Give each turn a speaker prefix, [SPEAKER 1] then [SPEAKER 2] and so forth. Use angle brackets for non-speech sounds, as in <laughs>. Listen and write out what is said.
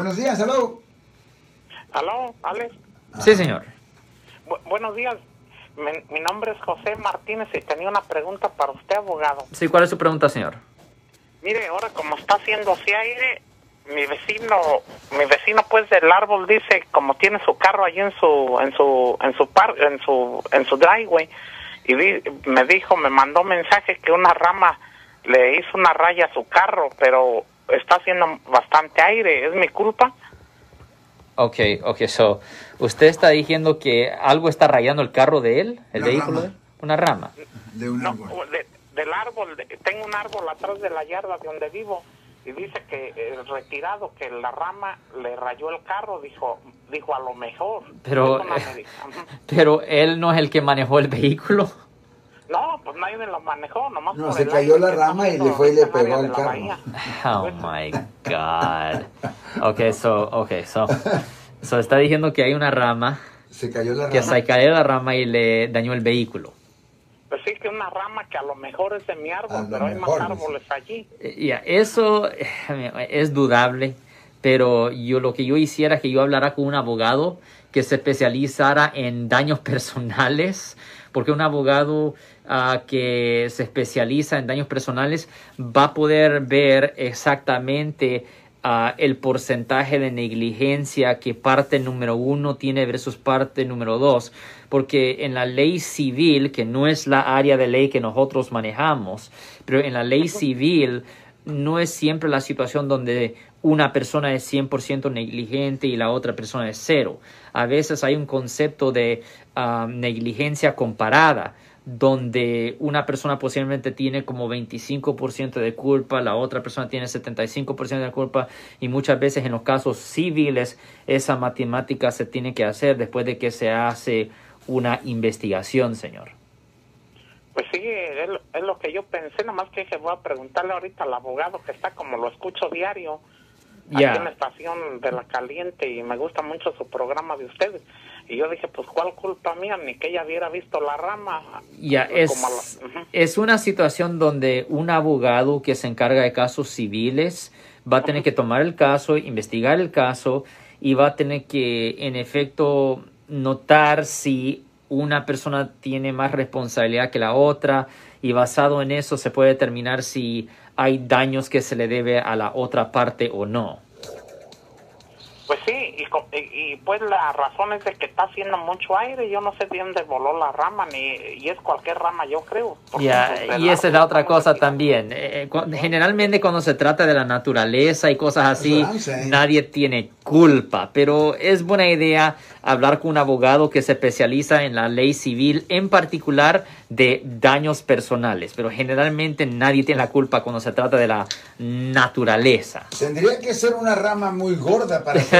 [SPEAKER 1] Buenos días, aló.
[SPEAKER 2] Aló, Alex.
[SPEAKER 3] Sí, señor.
[SPEAKER 2] Bu- buenos días. Mi, mi nombre es José Martínez y tenía una pregunta para usted, abogado.
[SPEAKER 3] Sí, ¿cuál es su pregunta, señor?
[SPEAKER 2] Mire, ahora como está haciendo así aire, mi vecino, mi vecino pues del árbol dice, como tiene su carro allí en su, en su, en su par, en su, en su driveway, y di- me dijo, me mandó mensaje que una rama le hizo una raya a su carro, pero está haciendo bastante aire, ¿es mi culpa?
[SPEAKER 3] Ok, ok, so, ¿usted está diciendo que algo está rayando el carro de él, el
[SPEAKER 1] Una
[SPEAKER 3] vehículo?
[SPEAKER 1] rama.
[SPEAKER 3] de él? Una rama.
[SPEAKER 1] De un
[SPEAKER 2] No,
[SPEAKER 1] árbol.
[SPEAKER 2] de- del árbol, de- tengo un árbol atrás de la yarda de donde vivo y dice que el retirado, que la rama le rayó el carro, dijo, dijo a lo mejor.
[SPEAKER 3] Pero, <laughs> pero él no es el que manejó el vehículo.
[SPEAKER 2] No, pues nadie lo manejó, nomás
[SPEAKER 1] No,
[SPEAKER 2] por
[SPEAKER 1] se
[SPEAKER 2] el
[SPEAKER 1] cayó
[SPEAKER 2] aire
[SPEAKER 1] la
[SPEAKER 2] que
[SPEAKER 1] rama y le fue y le pegó al carro. <laughs>
[SPEAKER 3] Oh my God. Ok, <laughs> so, okay, so, so está diciendo que hay una rama,
[SPEAKER 1] Se cayó la
[SPEAKER 3] que
[SPEAKER 1] rama.
[SPEAKER 3] se cayó la rama y le dañó el vehículo.
[SPEAKER 2] Pues sí, que una rama que a lo mejor es de mi árbol, pero hay más árboles allí.
[SPEAKER 3] Ya, eso eh, es dudable, pero yo lo que yo hiciera es que yo hablara con un abogado que se especializara en daños <laughs> personales, porque un abogado ah, que se especializa en daños personales va a poder ver exactamente ah, el porcentaje de negligencia que parte número uno tiene versus parte número dos, porque en la ley civil, que no es la área de ley que nosotros manejamos, pero en la ley civil no es siempre la situación donde una persona es 100% negligente y la otra persona es cero. A veces hay un concepto de ah, negligencia comparada, donde una persona posiblemente tiene como 25% de culpa, la otra persona tiene 75% de culpa y muchas veces en los casos civiles esa matemática se tiene que hacer después de que se hace una investigación, señor.
[SPEAKER 2] Pues sí, es, lo- es lo que yo pensé, nomás que dije, voy a preguntarle ahorita al abogado que está como lo escucho diario. Aquí en la estación de La Caliente y me gusta mucho su programa de ustedes. Y yo dije, pues, ¿cuál culpa mía? Ni que ella hubiera visto la rama.
[SPEAKER 3] Ya,
[SPEAKER 2] Como
[SPEAKER 3] es, es una situación donde un abogado que se encarga de casos civiles va a tener que tomar el caso, investigar el caso y va a tener que, en efecto, notar si una persona tiene más responsabilidad que la otra y basado en eso se puede determinar si hay daños que se le debe a la otra parte o no.
[SPEAKER 2] Pues sí, y, co- y, y, pues la razón es de que está haciendo mucho aire. Yo no sé de dónde voló la rama, ni y es cualquier rama, yo creo. pues,
[SPEAKER 3] y esa es la otra cosa
[SPEAKER 2] aquí.
[SPEAKER 3] también. Eh, cu- generalmente cuando se trata de la naturaleza y cosas así, nadie tiene culpa, pero es buena idea hablar con un abogado que se especializa en la ley civil, en particular de daños personales, pero generalmente nadie tiene la culpa cuando se trata de la naturaleza.
[SPEAKER 1] Tendría que ser una rama muy gorda para <laughs>